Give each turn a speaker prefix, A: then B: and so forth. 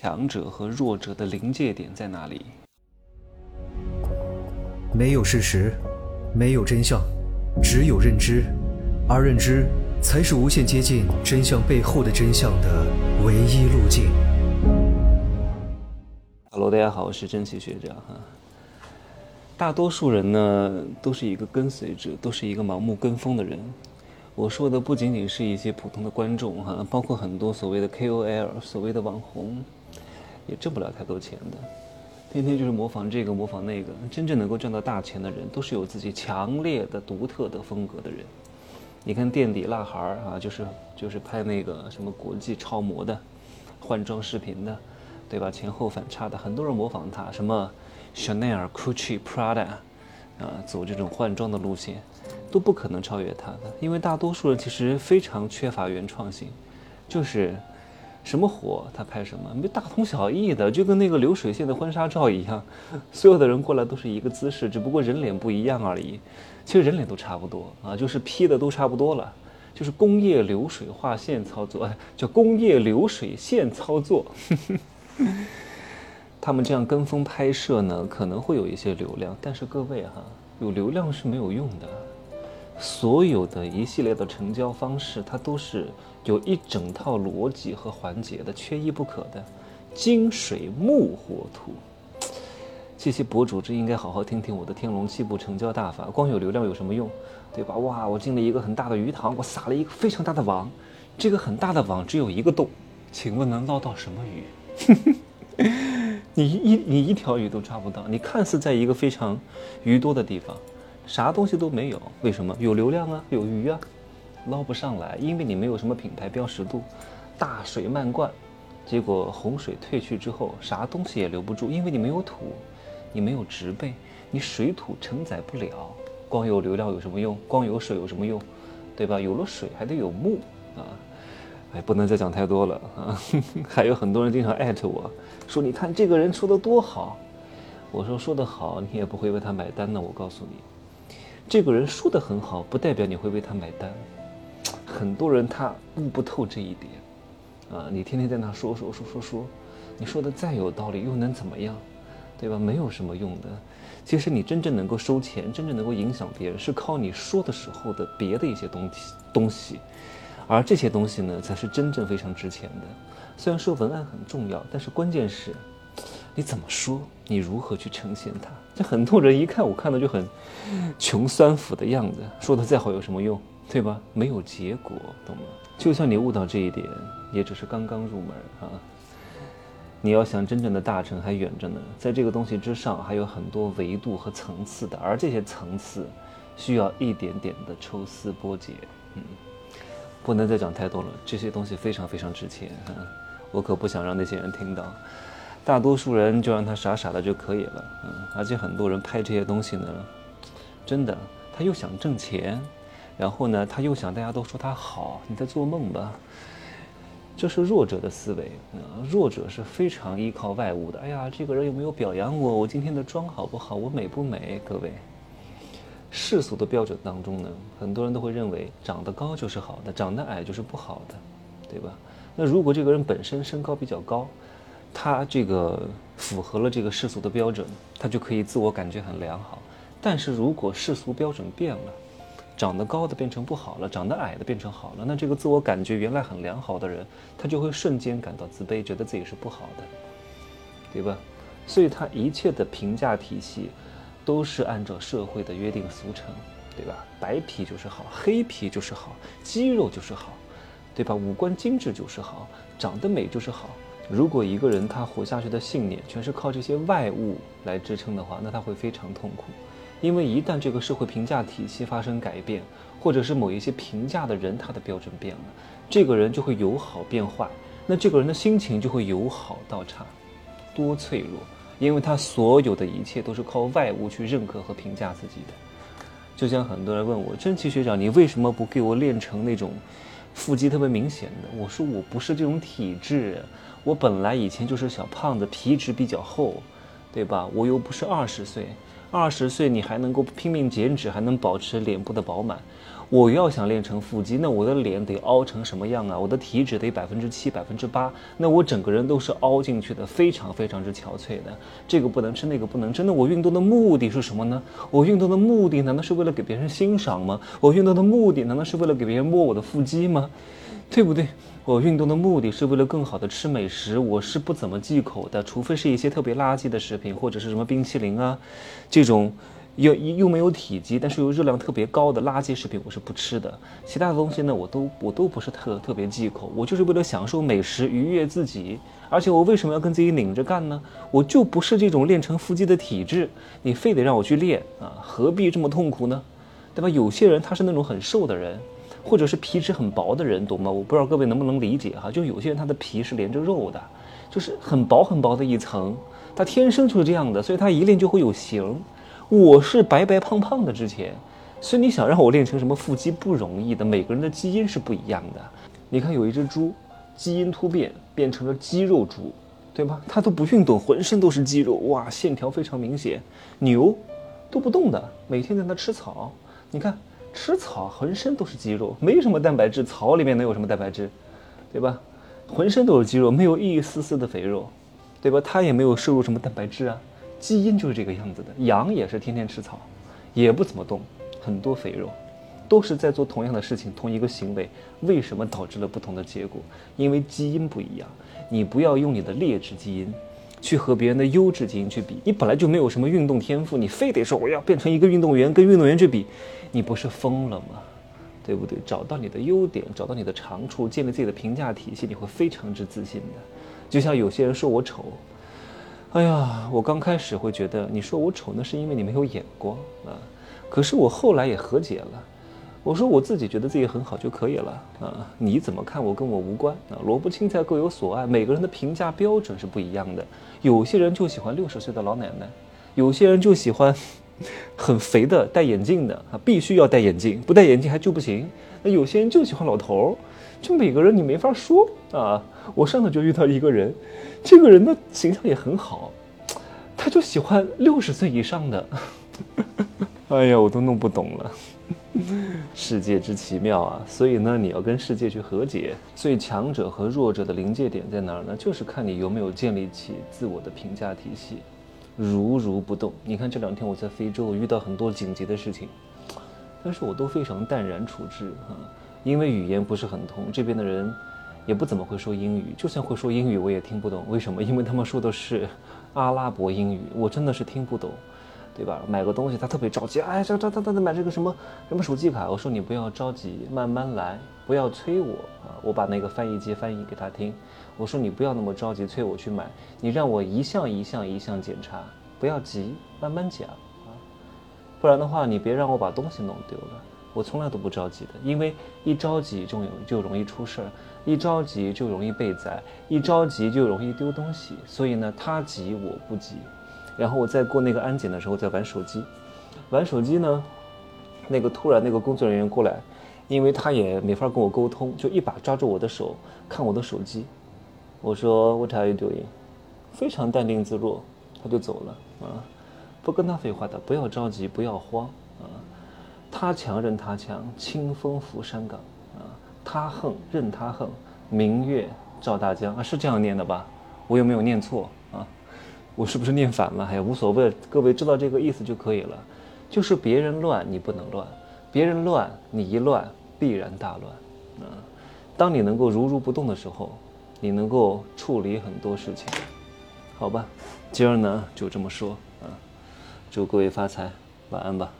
A: 强者和弱者的临界点在哪里？
B: 没有事实，没有真相，只有认知，而认知才是无限接近真相背后的真相的唯一路径。
A: Hello，大家好，我是真奇学长哈。大多数人呢，都是一个跟随者，都是一个盲目跟风的人。我说的不仅仅是一些普通的观众哈，包括很多所谓的 KOL、所谓的网红，也挣不了太多钱的，天天就是模仿这个模仿那个。真正能够赚到大钱的人，都是有自己强烈的、独特的风格的人。你看垫底辣孩儿啊，就是就是拍那个什么国际超模的换装视频的，对吧？前后反差的，很多人模仿他，什么 Chanel、Gucci、Prada，啊，走这种换装的路线。都不可能超越他的，因为大多数人其实非常缺乏原创性，就是什么火他拍什么，没大同小异的，就跟那个流水线的婚纱照一样，所有的人过来都是一个姿势，只不过人脸不一样而已。其实人脸都差不多啊，就是 P 的都差不多了，就是工业流水画线操作，叫工业流水线操作。他们这样跟风拍摄呢，可能会有一些流量，但是各位哈，有流量是没有用的。所有的一系列的成交方式，它都是有一整套逻辑和环节的，缺一不可的。金水木火土，这些博主真应该好好听听我的天龙七步成交大法。光有流量有什么用，对吧？哇，我进了一个很大的鱼塘，我撒了一个非常大的网，这个很大的网只有一个洞，请问能捞到什么鱼？你一你一条鱼都抓不到，你看似在一个非常鱼多的地方。啥东西都没有，为什么？有流量啊，有鱼啊，捞不上来，因为你没有什么品牌标识度，大水漫灌，结果洪水退去之后，啥东西也留不住，因为你没有土，你没有植被，你水土承载不了。光有流量有什么用？光有水有什么用？对吧？有了水还得有木啊！哎，不能再讲太多了啊！还 有很多人经常艾特我说：“你看这个人说的多好。”我说：“说的好，你也不会为他买单的。”我告诉你。这个人说的很好，不代表你会为他买单。很多人他悟不透这一点，啊，你天天在那说说说说说，你说的再有道理又能怎么样，对吧？没有什么用的。其实你真正能够收钱，真正能够影响别人，是靠你说的时候的别的一些东西东西，而这些东西呢，才是真正非常值钱的。虽然说文案很重要，但是关键是。你怎么说？你如何去呈现它？这很多人一看，我看到就很穷酸腐的样子。说的再好有什么用？对吧？没有结果，懂吗？就算你悟到这一点，也只是刚刚入门啊。你要想真正的大成，还远着呢。在这个东西之上，还有很多维度和层次的，而这些层次需要一点点的抽丝剥茧。嗯，不能再讲太多了。这些东西非常非常值钱啊！我可不想让那些人听到。大多数人就让他傻傻的就可以了，嗯，而且很多人拍这些东西呢，真的，他又想挣钱，然后呢，他又想大家都说他好，你在做梦吧？这是弱者的思维，嗯，弱者是非常依靠外物的。哎呀，这个人有没有表扬我？我今天的妆好不好？我美不美？各位，世俗的标准当中呢，很多人都会认为长得高就是好的，长得矮就是不好的，对吧？那如果这个人本身身高比较高，他这个符合了这个世俗的标准，他就可以自我感觉很良好。但是如果世俗标准变了，长得高的变成不好了，长得矮的变成好了，那这个自我感觉原来很良好的人，他就会瞬间感到自卑，觉得自己是不好的，对吧？所以他一切的评价体系，都是按照社会的约定俗成，对吧？白皮就是好，黑皮就是好，肌肉就是好，对吧？五官精致就是好，长得美就是好。如果一个人他活下去的信念全是靠这些外物来支撑的话，那他会非常痛苦，因为一旦这个社会评价体系发生改变，或者是某一些评价的人他的标准变了，这个人就会由好变坏，那这个人的心情就会由好到差，多脆弱，因为他所有的一切都是靠外物去认可和评价自己的。就像很多人问我，真奇学长，你为什么不给我练成那种腹肌特别明显的？我说我不是这种体质。我本来以前就是小胖子，皮脂比较厚，对吧？我又不是二十岁，二十岁你还能够拼命减脂，还能保持脸部的饱满。我要想练成腹肌，那我的脸得凹成什么样啊？我的体脂得百分之七、百分之八，那我整个人都是凹进去的，非常非常之憔悴的。这个不能吃，那个不能吃。那我运动的目的是什么呢？我运动的目的难道是为了给别人欣赏吗？我运动的目的难道是为了给别人摸我的腹肌吗？对不对？我运动的目的是为了更好的吃美食，我是不怎么忌口的，除非是一些特别垃圾的食品，或者是什么冰淇淋啊，这种。又又没有体积，但是又热量特别高的垃圾食品，我是不吃的。其他的东西呢，我都我都不是特特别忌口。我就是为了享受美食，愉悦自己。而且我为什么要跟自己拧着干呢？我就不是这种练成腹肌的体质，你非得让我去练啊？何必这么痛苦呢？对吧？有些人他是那种很瘦的人，或者是皮脂很薄的人，懂吗？我不知道各位能不能理解哈？就有些人他的皮是连着肉的，就是很薄很薄的一层，他天生就是这样的，所以他一练就会有型。我是白白胖胖的之前，所以你想让我练成什么腹肌不容易的。每个人的基因是不一样的。你看有一只猪，基因突变变成了肌肉猪，对吧？它都不运动，浑身都是肌肉，哇，线条非常明显。牛都不动的，每天在那吃草。你看吃草，浑身都是肌肉，没什么蛋白质。草里面能有什么蛋白质，对吧？浑身都是肌肉，没有一丝丝的肥肉，对吧？它也没有摄入什么蛋白质啊。基因就是这个样子的，羊也是天天吃草，也不怎么动，很多肥肉，都是在做同样的事情，同一个行为，为什么导致了不同的结果？因为基因不一样。你不要用你的劣质基因，去和别人的优质基因去比。你本来就没有什么运动天赋，你非得说我要变成一个运动员，跟运动员去比，你不是疯了吗？对不对？找到你的优点，找到你的长处，建立自己的评价体系，你会非常之自信的。就像有些人说我丑。哎呀，我刚开始会觉得你说我丑，那是因为你没有眼光啊。可是我后来也和解了，我说我自己觉得自己很好就可以了啊。你怎么看我跟我无关啊。萝卜青菜各有所爱，每个人的评价标准是不一样的。有些人就喜欢六十岁的老奶奶，有些人就喜欢很肥的戴眼镜的啊，必须要戴眼镜，不戴眼镜还就不行。那有些人就喜欢老头儿，就每个人你没法说啊。我上次就遇到一个人。这个人的形象也很好，他就喜欢六十岁以上的。哎呀，我都弄不懂了。世界之奇妙啊！所以呢，你要跟世界去和解。最强者和弱者的临界点在哪儿呢？就是看你有没有建立起自我的评价体系，如如不动。你看这两天我在非洲我遇到很多紧急的事情，但是我都非常淡然处置啊，因为语言不是很通，这边的人。也不怎么会说英语，就算会说英语，我也听不懂。为什么？因为他们说的是阿拉伯英语，我真的是听不懂，对吧？买个东西，他特别着急，哎，这这他他买这个什么什么手机卡？我说你不要着急，慢慢来，不要催我啊！我把那个翻译机翻译给他听，我说你不要那么着急催我去买，你让我一项一项一项检查，不要急，慢慢讲啊，不然的话，你别让我把东西弄丢了。我从来都不着急的，因为一着急就有就容易出事儿，一着急就容易被宰，一着急就容易丢东西。所以呢，他急我不急。然后我在过那个安检的时候，在玩手机，玩手机呢，那个突然那个工作人员过来，因为他也没法跟我沟通，就一把抓住我的手，看我的手机。我说 What are you doing？非常淡定自若，他就走了啊，不跟他废话的，不要着急，不要慌啊。他强任他强，清风拂山岗啊！他横任他横，明月照大江啊！是这样念的吧？我有没有念错？我是不是念反了？哎呀，无所谓，各位知道这个意思就可以了。就是别人乱你不能乱，别人乱你一乱必然大乱啊！当你能够如如不动的时候，你能够处理很多事情，好吧？今儿呢就这么说啊！祝各位发财，晚安吧。